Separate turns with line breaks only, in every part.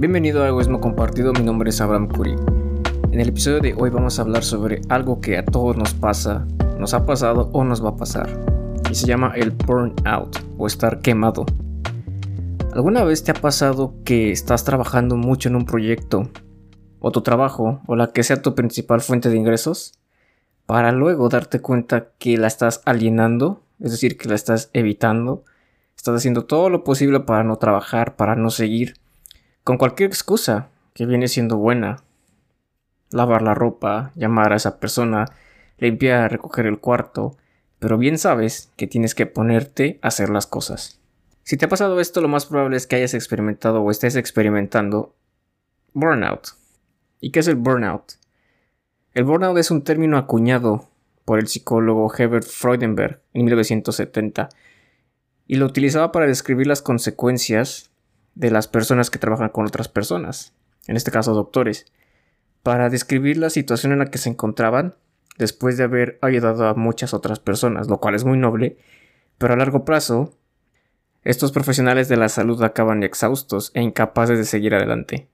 Bienvenido a Egoísmo Compartido, mi nombre es Abraham Curi. En el episodio de hoy vamos a hablar sobre algo que a todos nos pasa, nos ha pasado o nos va a pasar. Y se llama el burnout o estar quemado. ¿Alguna vez te ha pasado que estás trabajando mucho en un proyecto o tu trabajo o la que sea tu principal fuente de ingresos para luego darte cuenta que la estás alienando, es decir, que la estás evitando, estás haciendo todo lo posible para no trabajar, para no seguir con cualquier excusa que viene siendo buena. Lavar la ropa, llamar a esa persona, limpiar, recoger el cuarto, pero bien sabes que tienes que ponerte a hacer las cosas. Si te ha pasado esto, lo más probable es que hayas experimentado o estés experimentando burnout. ¿Y qué es el burnout? El burnout es un término acuñado por el psicólogo Herbert Freudenberg en 1970 y lo utilizaba para describir las consecuencias de las personas que trabajan con otras personas, en este caso doctores, para describir la situación en la que se encontraban después de haber ayudado a muchas otras personas, lo cual es muy noble, pero a largo plazo, estos profesionales de la salud acaban exhaustos e incapaces de seguir adelante.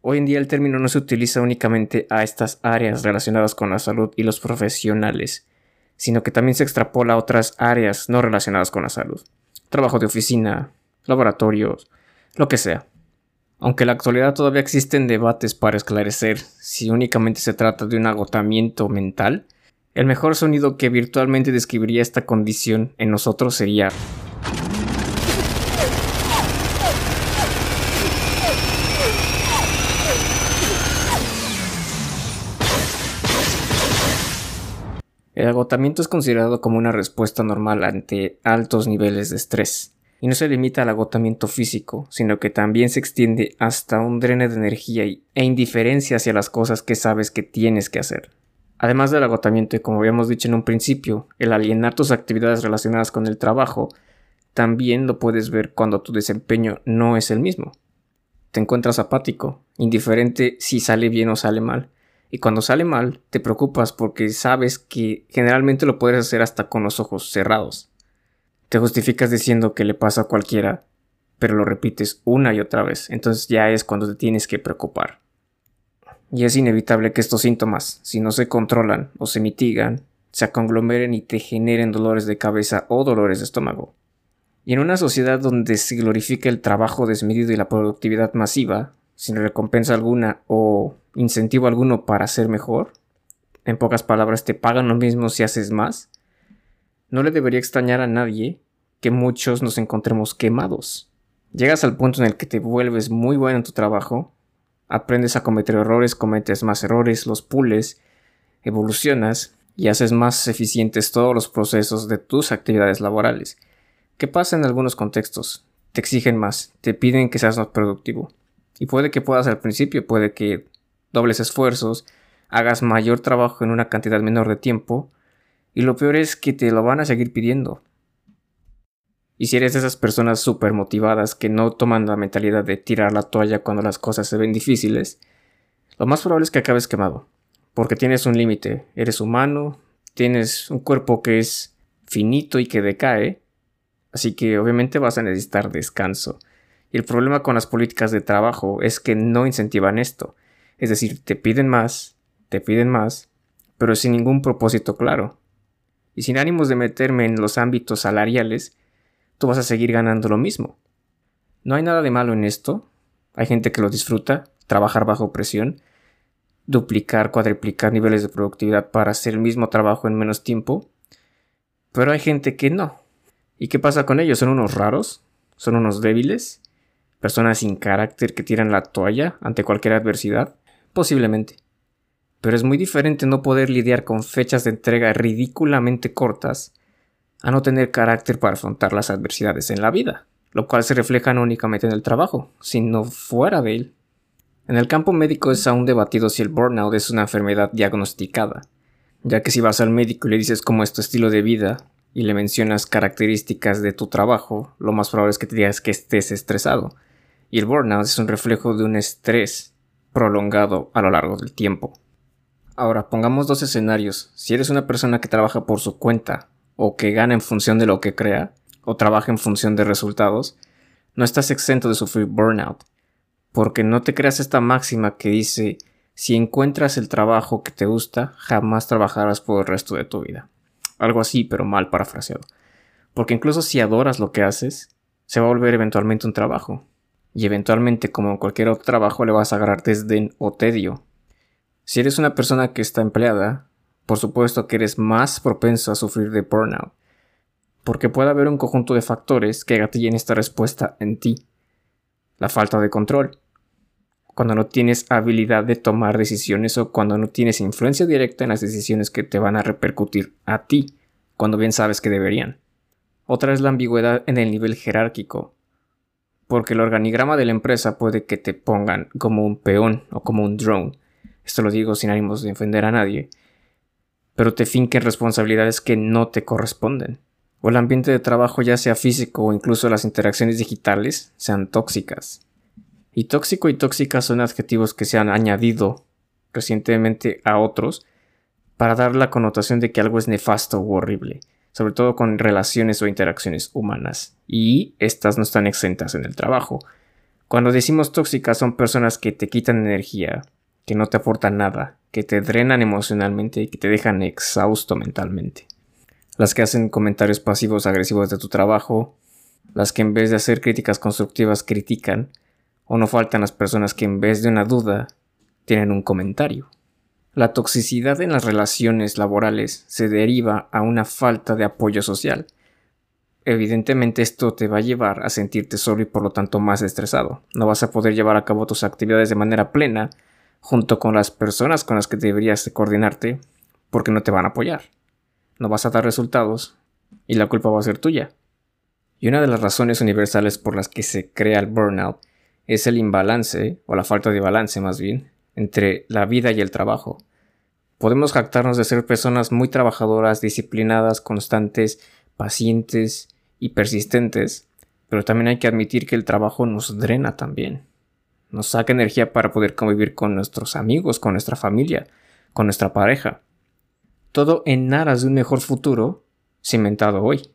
Hoy en día el término no se utiliza únicamente a estas áreas relacionadas con la salud y los profesionales, sino que también se extrapola a otras áreas no relacionadas con la salud. Trabajo de oficina, laboratorios, lo que sea. Aunque en la actualidad todavía existen debates para esclarecer si únicamente se trata de un agotamiento mental, el mejor sonido que virtualmente describiría esta condición en nosotros sería El agotamiento es considerado como una respuesta normal ante altos niveles de estrés y no se limita al agotamiento físico, sino que también se extiende hasta un drene de energía e indiferencia hacia las cosas que sabes que tienes que hacer. Además del agotamiento y como habíamos dicho en un principio, el alienar tus actividades relacionadas con el trabajo, también lo puedes ver cuando tu desempeño no es el mismo. Te encuentras apático, indiferente si sale bien o sale mal, y cuando sale mal te preocupas porque sabes que generalmente lo puedes hacer hasta con los ojos cerrados. Te justificas diciendo que le pasa a cualquiera, pero lo repites una y otra vez, entonces ya es cuando te tienes que preocupar. Y es inevitable que estos síntomas, si no se controlan o se mitigan, se conglomeren y te generen dolores de cabeza o dolores de estómago. Y en una sociedad donde se glorifica el trabajo desmedido y la productividad masiva, sin recompensa alguna o incentivo alguno para ser mejor, en pocas palabras te pagan lo mismo si haces más, no le debería extrañar a nadie que muchos nos encontremos quemados. Llegas al punto en el que te vuelves muy bueno en tu trabajo, aprendes a cometer errores, cometes más errores, los pules, evolucionas y haces más eficientes todos los procesos de tus actividades laborales. ¿Qué pasa en algunos contextos? Te exigen más, te piden que seas más productivo. Y puede que puedas al principio, puede que dobles esfuerzos, hagas mayor trabajo en una cantidad menor de tiempo, y lo peor es que te lo van a seguir pidiendo. Y si eres de esas personas súper motivadas que no toman la mentalidad de tirar la toalla cuando las cosas se ven difíciles, lo más probable es que acabes quemado. Porque tienes un límite, eres humano, tienes un cuerpo que es finito y que decae, así que obviamente vas a necesitar descanso. Y el problema con las políticas de trabajo es que no incentivan esto. Es decir, te piden más, te piden más, pero sin ningún propósito claro y sin ánimos de meterme en los ámbitos salariales, tú vas a seguir ganando lo mismo. No hay nada de malo en esto. Hay gente que lo disfruta, trabajar bajo presión, duplicar, cuadriplicar niveles de productividad para hacer el mismo trabajo en menos tiempo. Pero hay gente que no. ¿Y qué pasa con ellos? ¿Son unos raros? ¿Son unos débiles? ¿Personas sin carácter que tiran la toalla ante cualquier adversidad? Posiblemente pero es muy diferente no poder lidiar con fechas de entrega ridículamente cortas a no tener carácter para afrontar las adversidades en la vida, lo cual se refleja no únicamente en el trabajo, sino fuera de él. En el campo médico es aún debatido si el burnout es una enfermedad diagnosticada, ya que si vas al médico y le dices cómo es tu estilo de vida y le mencionas características de tu trabajo, lo más probable es que te digas que estés estresado, y el burnout es un reflejo de un estrés prolongado a lo largo del tiempo. Ahora, pongamos dos escenarios. Si eres una persona que trabaja por su cuenta, o que gana en función de lo que crea, o trabaja en función de resultados, no estás exento de sufrir burnout. Porque no te creas esta máxima que dice, si encuentras el trabajo que te gusta, jamás trabajarás por el resto de tu vida. Algo así, pero mal parafraseado. Porque incluso si adoras lo que haces, se va a volver eventualmente un trabajo. Y eventualmente, como en cualquier otro trabajo, le vas a agarrar desdén o tedio. Si eres una persona que está empleada, por supuesto que eres más propenso a sufrir de burnout. Porque puede haber un conjunto de factores que gatillen esta respuesta en ti. La falta de control, cuando no tienes habilidad de tomar decisiones o cuando no tienes influencia directa en las decisiones que te van a repercutir a ti, cuando bien sabes que deberían. Otra es la ambigüedad en el nivel jerárquico, porque el organigrama de la empresa puede que te pongan como un peón o como un drone, esto lo digo sin ánimos de ofender a nadie, pero te finquen responsabilidades que no te corresponden, o el ambiente de trabajo ya sea físico o incluso las interacciones digitales sean tóxicas. Y tóxico y tóxica son adjetivos que se han añadido recientemente a otros para dar la connotación de que algo es nefasto u horrible, sobre todo con relaciones o interacciones humanas. Y estas no están exentas en el trabajo. Cuando decimos tóxicas son personas que te quitan energía, que no te aportan nada, que te drenan emocionalmente y que te dejan exhausto mentalmente. Las que hacen comentarios pasivos agresivos de tu trabajo, las que en vez de hacer críticas constructivas critican, o no faltan las personas que en vez de una duda tienen un comentario. La toxicidad en las relaciones laborales se deriva a una falta de apoyo social. Evidentemente esto te va a llevar a sentirte solo y por lo tanto más estresado. No vas a poder llevar a cabo tus actividades de manera plena junto con las personas con las que deberías coordinarte porque no te van a apoyar. No vas a dar resultados y la culpa va a ser tuya. Y una de las razones universales por las que se crea el burnout es el imbalance, o la falta de balance más bien, entre la vida y el trabajo. Podemos jactarnos de ser personas muy trabajadoras, disciplinadas, constantes, pacientes y persistentes, pero también hay que admitir que el trabajo nos drena también. Nos saca energía para poder convivir con nuestros amigos, con nuestra familia, con nuestra pareja. Todo en aras de un mejor futuro cimentado hoy.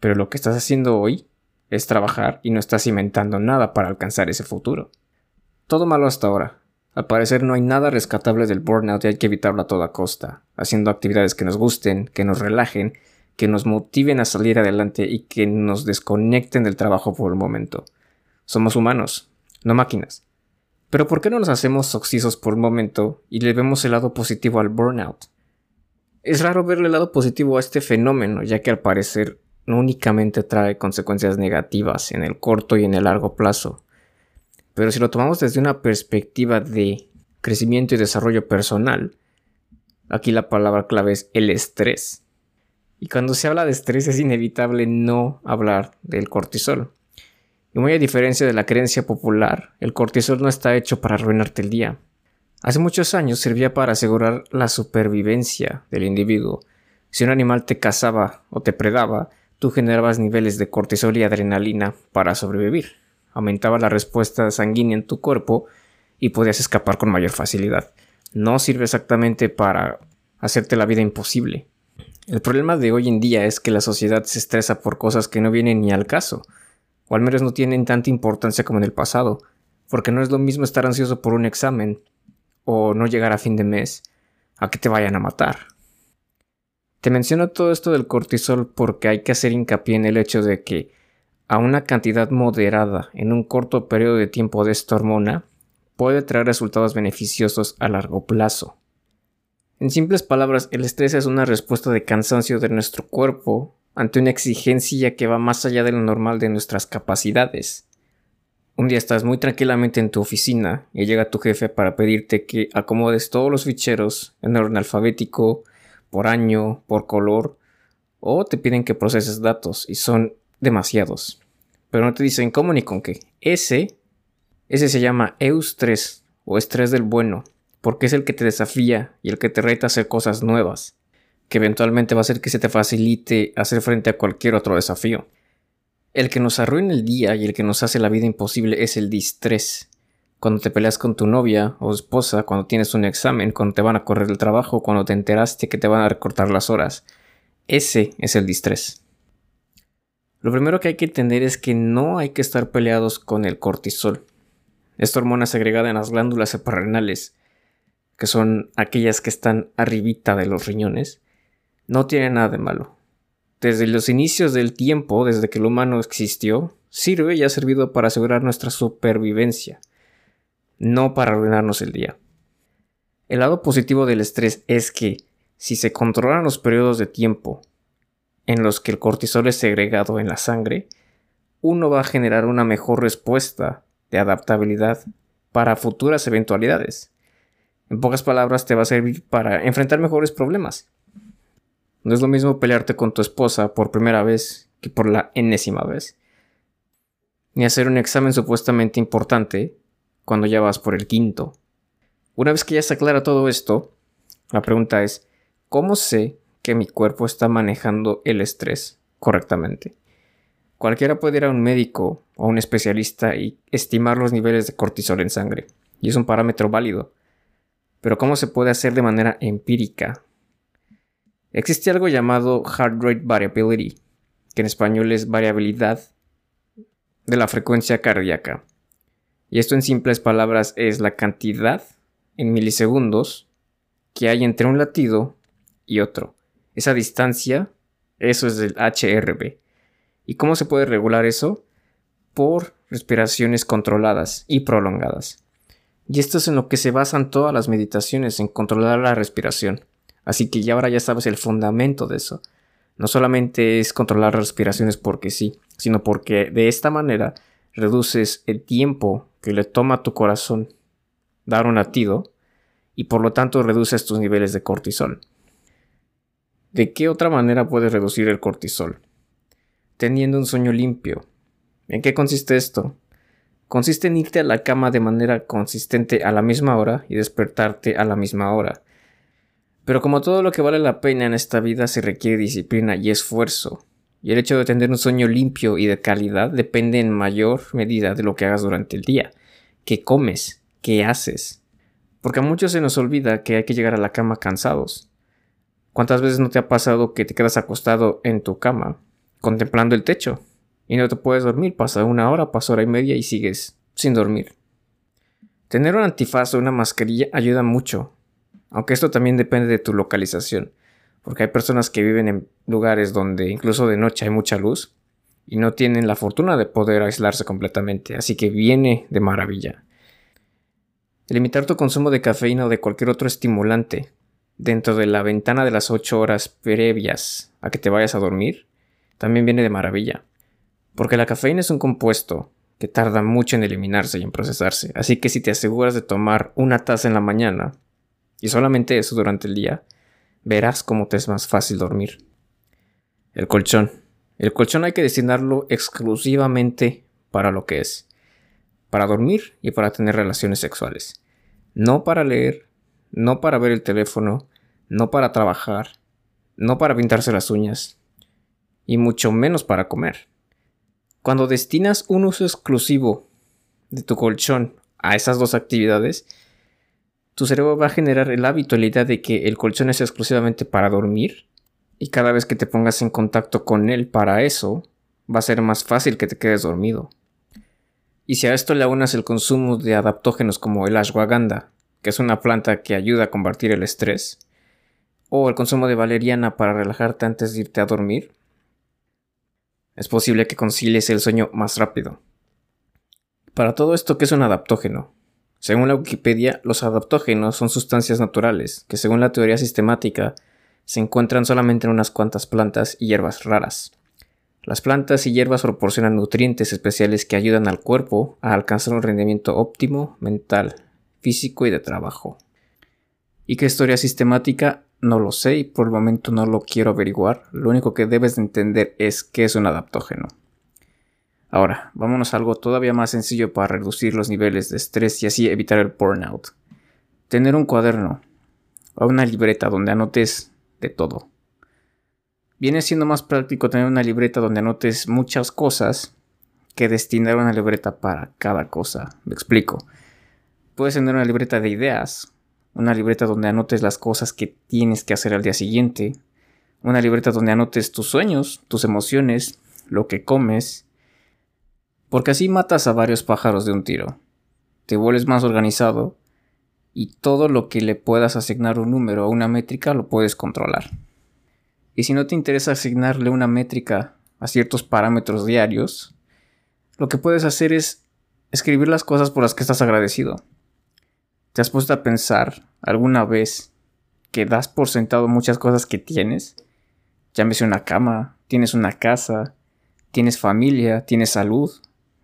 Pero lo que estás haciendo hoy es trabajar y no estás cimentando nada para alcanzar ese futuro. Todo malo hasta ahora. Al parecer no hay nada rescatable del burnout y hay que evitarlo a toda costa, haciendo actividades que nos gusten, que nos relajen, que nos motiven a salir adelante y que nos desconecten del trabajo por un momento. Somos humanos, no máquinas. Pero ¿por qué no nos hacemos oxisos por un momento y le vemos el lado positivo al burnout? Es raro verle el lado positivo a este fenómeno, ya que al parecer no únicamente trae consecuencias negativas en el corto y en el largo plazo, pero si lo tomamos desde una perspectiva de crecimiento y desarrollo personal, aquí la palabra clave es el estrés. Y cuando se habla de estrés es inevitable no hablar del cortisol. Y muy a diferencia de la creencia popular, el cortisol no está hecho para arruinarte el día. Hace muchos años servía para asegurar la supervivencia del individuo. Si un animal te cazaba o te predaba, tú generabas niveles de cortisol y adrenalina para sobrevivir. Aumentaba la respuesta sanguínea en tu cuerpo y podías escapar con mayor facilidad. No sirve exactamente para hacerte la vida imposible. El problema de hoy en día es que la sociedad se estresa por cosas que no vienen ni al caso, o al menos no tienen tanta importancia como en el pasado, porque no es lo mismo estar ansioso por un examen o no llegar a fin de mes a que te vayan a matar. Te menciono todo esto del cortisol porque hay que hacer hincapié en el hecho de que a una cantidad moderada en un corto periodo de tiempo de esta hormona puede traer resultados beneficiosos a largo plazo. En simples palabras, el estrés es una respuesta de cansancio de nuestro cuerpo ante una exigencia que va más allá de lo normal de nuestras capacidades. Un día estás muy tranquilamente en tu oficina y llega tu jefe para pedirte que acomodes todos los ficheros en orden alfabético, por año, por color, o te piden que proceses datos y son demasiados. Pero no te dicen cómo ni con qué. Ese, ese se llama eustrés o estrés del bueno, porque es el que te desafía y el que te reta a hacer cosas nuevas, que eventualmente va a hacer que se te facilite hacer frente a cualquier otro desafío. El que nos arruina el día y el que nos hace la vida imposible es el distrés, cuando te peleas con tu novia o esposa, cuando tienes un examen, cuando te van a correr el trabajo, cuando te enteraste que te van a recortar las horas. Ese es el distrés. Lo primero que hay que entender es que no hay que estar peleados con el cortisol. Esta hormona segregada en las glándulas suprarrenales, que son aquellas que están arribita de los riñones, no tiene nada de malo. Desde los inicios del tiempo, desde que el humano existió, sirve y ha servido para asegurar nuestra supervivencia, no para arruinarnos el día. El lado positivo del estrés es que, si se controlan los periodos de tiempo en los que el cortisol es segregado en la sangre, uno va a generar una mejor respuesta de adaptabilidad para futuras eventualidades. En pocas palabras, te va a servir para enfrentar mejores problemas. No es lo mismo pelearte con tu esposa por primera vez que por la enésima vez. Ni hacer un examen supuestamente importante cuando ya vas por el quinto. Una vez que ya se aclara todo esto, la pregunta es, ¿cómo sé que mi cuerpo está manejando el estrés correctamente? Cualquiera puede ir a un médico o a un especialista y estimar los niveles de cortisol en sangre, y es un parámetro válido. Pero ¿cómo se puede hacer de manera empírica Existe algo llamado heart rate variability, que en español es variabilidad de la frecuencia cardíaca. Y esto en simples palabras es la cantidad en milisegundos que hay entre un latido y otro. Esa distancia, eso es el HRV. ¿Y cómo se puede regular eso? Por respiraciones controladas y prolongadas. Y esto es en lo que se basan todas las meditaciones, en controlar la respiración. Así que ya ahora ya sabes el fundamento de eso. No solamente es controlar respiraciones porque sí, sino porque de esta manera reduces el tiempo que le toma a tu corazón dar un latido y por lo tanto reduces tus niveles de cortisol. ¿De qué otra manera puedes reducir el cortisol? Teniendo un sueño limpio. ¿En qué consiste esto? Consiste en irte a la cama de manera consistente a la misma hora y despertarte a la misma hora. Pero como todo lo que vale la pena en esta vida se requiere disciplina y esfuerzo, y el hecho de tener un sueño limpio y de calidad depende en mayor medida de lo que hagas durante el día, qué comes, qué haces. Porque a muchos se nos olvida que hay que llegar a la cama cansados. ¿Cuántas veces no te ha pasado que te quedas acostado en tu cama, contemplando el techo, y no te puedes dormir? Pasa una hora, pasa hora y media y sigues sin dormir. Tener un antifaz o una mascarilla ayuda mucho, aunque esto también depende de tu localización, porque hay personas que viven en lugares donde incluso de noche hay mucha luz y no tienen la fortuna de poder aislarse completamente, así que viene de maravilla. Limitar tu consumo de cafeína o de cualquier otro estimulante dentro de la ventana de las 8 horas previas a que te vayas a dormir también viene de maravilla, porque la cafeína es un compuesto que tarda mucho en eliminarse y en procesarse, así que si te aseguras de tomar una taza en la mañana y solamente eso durante el día, verás cómo te es más fácil dormir. El colchón. El colchón hay que destinarlo exclusivamente para lo que es. Para dormir y para tener relaciones sexuales. No para leer, no para ver el teléfono, no para trabajar, no para pintarse las uñas, y mucho menos para comer. Cuando destinas un uso exclusivo de tu colchón a esas dos actividades, tu cerebro va a generar el hábito, la idea de que el colchón es exclusivamente para dormir y cada vez que te pongas en contacto con él para eso, va a ser más fácil que te quedes dormido. Y si a esto le aunas el consumo de adaptógenos como el ashwagandha, que es una planta que ayuda a combatir el estrés, o el consumo de valeriana para relajarte antes de irte a dormir, es posible que concilies el sueño más rápido. Para todo esto, ¿qué es un adaptógeno? Según la Wikipedia, los adaptógenos son sustancias naturales que, según la teoría sistemática, se encuentran solamente en unas cuantas plantas y hierbas raras. Las plantas y hierbas proporcionan nutrientes especiales que ayudan al cuerpo a alcanzar un rendimiento óptimo mental, físico y de trabajo. ¿Y qué historia sistemática? No lo sé y por el momento no lo quiero averiguar. Lo único que debes de entender es qué es un adaptógeno. Ahora, vámonos a algo todavía más sencillo para reducir los niveles de estrés y así evitar el burnout. Tener un cuaderno o una libreta donde anotes de todo. Viene siendo más práctico tener una libreta donde anotes muchas cosas que destinar una libreta para cada cosa. Me explico. Puedes tener una libreta de ideas, una libreta donde anotes las cosas que tienes que hacer al día siguiente, una libreta donde anotes tus sueños, tus emociones, lo que comes, porque así matas a varios pájaros de un tiro. te vuelves más organizado y todo lo que le puedas asignar un número o una métrica lo puedes controlar. Y si no te interesa asignarle una métrica a ciertos parámetros diarios, lo que puedes hacer es escribir las cosas por las que estás agradecido. ¿Te has puesto a pensar alguna vez que das por sentado muchas cosas que tienes? Llámese una cama, tienes una casa, tienes familia, tienes salud.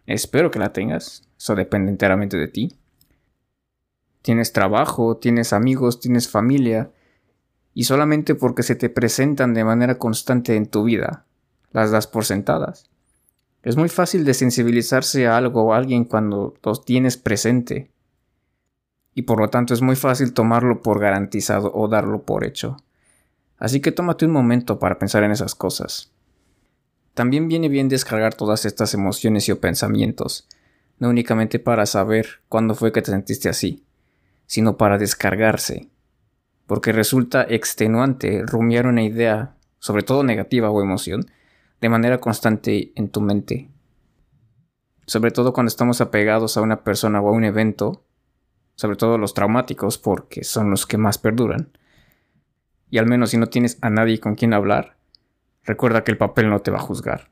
Espero que la tengas. Eso depende enteramente de ti. Tienes trabajo, tienes amigos, tienes familia. Y solamente porque se te presentan de manera constante en tu vida, las das por sentadas. Es muy fácil de sensibilizarse a algo o a alguien cuando los tienes presente. Y por lo tanto es muy fácil tomarlo por garantizado o darlo por hecho. Así que tómate un momento para pensar en esas cosas. También viene bien descargar todas estas emociones y o pensamientos, no únicamente para saber cuándo fue que te sentiste así, sino para descargarse, porque resulta extenuante rumiar una idea, sobre todo negativa o emoción, de manera constante en tu mente. Sobre todo cuando estamos apegados a una persona o a un evento, sobre todo los traumáticos, porque son los que más perduran. Y al menos si no tienes a nadie con quien hablar, recuerda que el papel no te va a juzgar.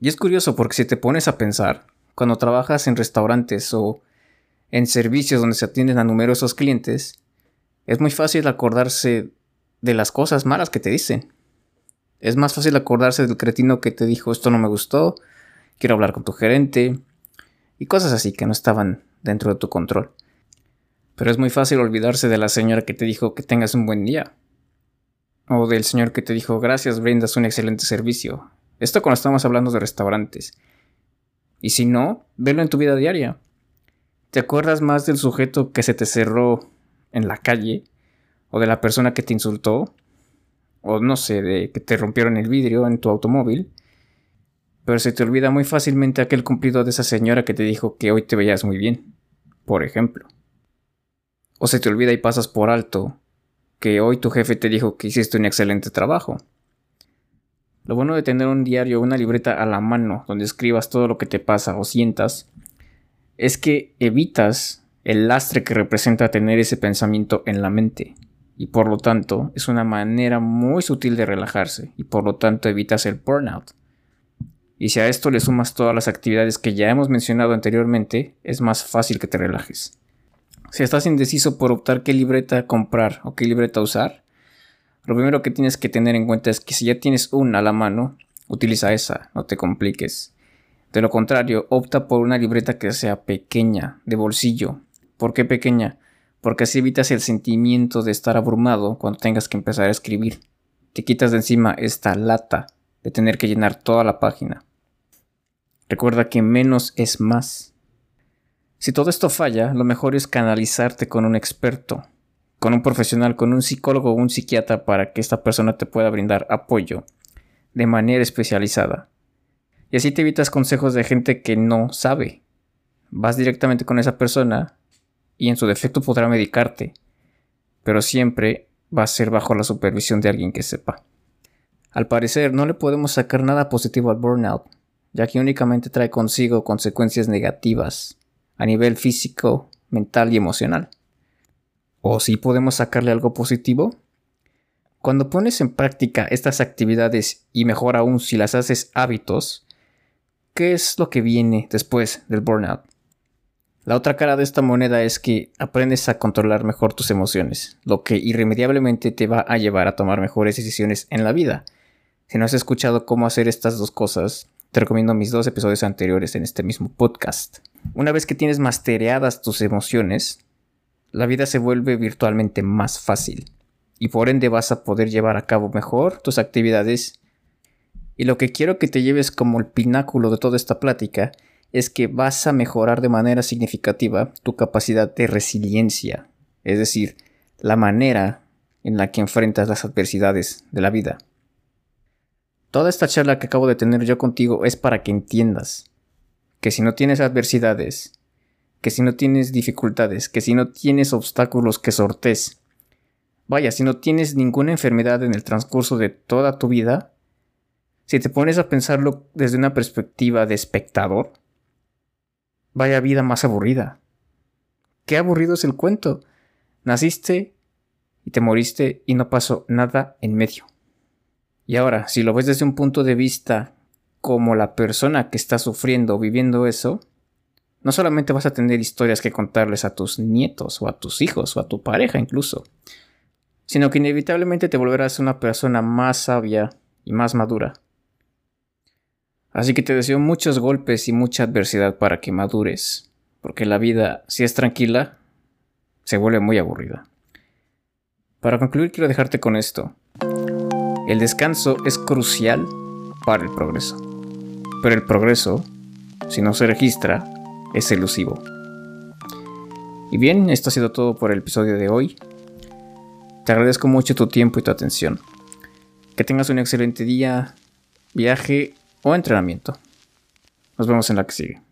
Y es curioso porque si te pones a pensar, cuando trabajas en restaurantes o en servicios donde se atienden a numerosos clientes, es muy fácil acordarse de las cosas malas que te dicen. Es más fácil acordarse del cretino que te dijo esto no me gustó, quiero hablar con tu gerente y cosas así que no estaban dentro de tu control. Pero es muy fácil olvidarse de la señora que te dijo que tengas un buen día o del señor que te dijo gracias, brindas un excelente servicio. Esto cuando estamos hablando de restaurantes. Y si no, velo en tu vida diaria. ¿Te acuerdas más del sujeto que se te cerró en la calle? ¿O de la persona que te insultó? ¿O no sé, de que te rompieron el vidrio en tu automóvil? Pero se te olvida muy fácilmente aquel cumplido de esa señora que te dijo que hoy te veías muy bien, por ejemplo. O se te olvida y pasas por alto que hoy tu jefe te dijo que hiciste un excelente trabajo. Lo bueno de tener un diario o una libreta a la mano donde escribas todo lo que te pasa o sientas es que evitas el lastre que representa tener ese pensamiento en la mente y por lo tanto es una manera muy sutil de relajarse y por lo tanto evitas el burnout. Y si a esto le sumas todas las actividades que ya hemos mencionado anteriormente, es más fácil que te relajes. Si estás indeciso por optar qué libreta comprar o qué libreta usar, lo primero que tienes que tener en cuenta es que si ya tienes una a la mano, utiliza esa, no te compliques. De lo contrario, opta por una libreta que sea pequeña, de bolsillo. ¿Por qué pequeña? Porque así evitas el sentimiento de estar abrumado cuando tengas que empezar a escribir. Te quitas de encima esta lata de tener que llenar toda la página. Recuerda que menos es más. Si todo esto falla, lo mejor es canalizarte con un experto, con un profesional, con un psicólogo o un psiquiatra para que esta persona te pueda brindar apoyo de manera especializada. Y así te evitas consejos de gente que no sabe. Vas directamente con esa persona y en su defecto podrá medicarte, pero siempre va a ser bajo la supervisión de alguien que sepa. Al parecer no le podemos sacar nada positivo al burnout, ya que únicamente trae consigo consecuencias negativas a nivel físico, mental y emocional. ¿O si podemos sacarle algo positivo? Cuando pones en práctica estas actividades y mejor aún si las haces hábitos, ¿qué es lo que viene después del burnout? La otra cara de esta moneda es que aprendes a controlar mejor tus emociones, lo que irremediablemente te va a llevar a tomar mejores decisiones en la vida. Si no has escuchado cómo hacer estas dos cosas, te recomiendo mis dos episodios anteriores en este mismo podcast. Una vez que tienes mastereadas tus emociones, la vida se vuelve virtualmente más fácil y por ende vas a poder llevar a cabo mejor tus actividades. Y lo que quiero que te lleves como el pináculo de toda esta plática es que vas a mejorar de manera significativa tu capacidad de resiliencia, es decir, la manera en la que enfrentas las adversidades de la vida. Toda esta charla que acabo de tener yo contigo es para que entiendas que si no tienes adversidades, que si no tienes dificultades, que si no tienes obstáculos que sortes, vaya, si no tienes ninguna enfermedad en el transcurso de toda tu vida, si te pones a pensarlo desde una perspectiva de espectador, Vaya vida más aburrida. Qué aburrido es el cuento. Naciste y te moriste y no pasó nada en medio. Y ahora, si lo ves desde un punto de vista como la persona que está sufriendo o viviendo eso, no solamente vas a tener historias que contarles a tus nietos o a tus hijos o a tu pareja incluso, sino que inevitablemente te volverás una persona más sabia y más madura. Así que te deseo muchos golpes y mucha adversidad para que madures, porque la vida, si es tranquila, se vuelve muy aburrida. Para concluir quiero dejarte con esto. El descanso es crucial para el progreso, pero el progreso, si no se registra, es elusivo. Y bien, esto ha sido todo por el episodio de hoy. Te agradezco mucho tu tiempo y tu atención. Que tengas un excelente día, viaje o entrenamiento. Nos vemos en la que sigue.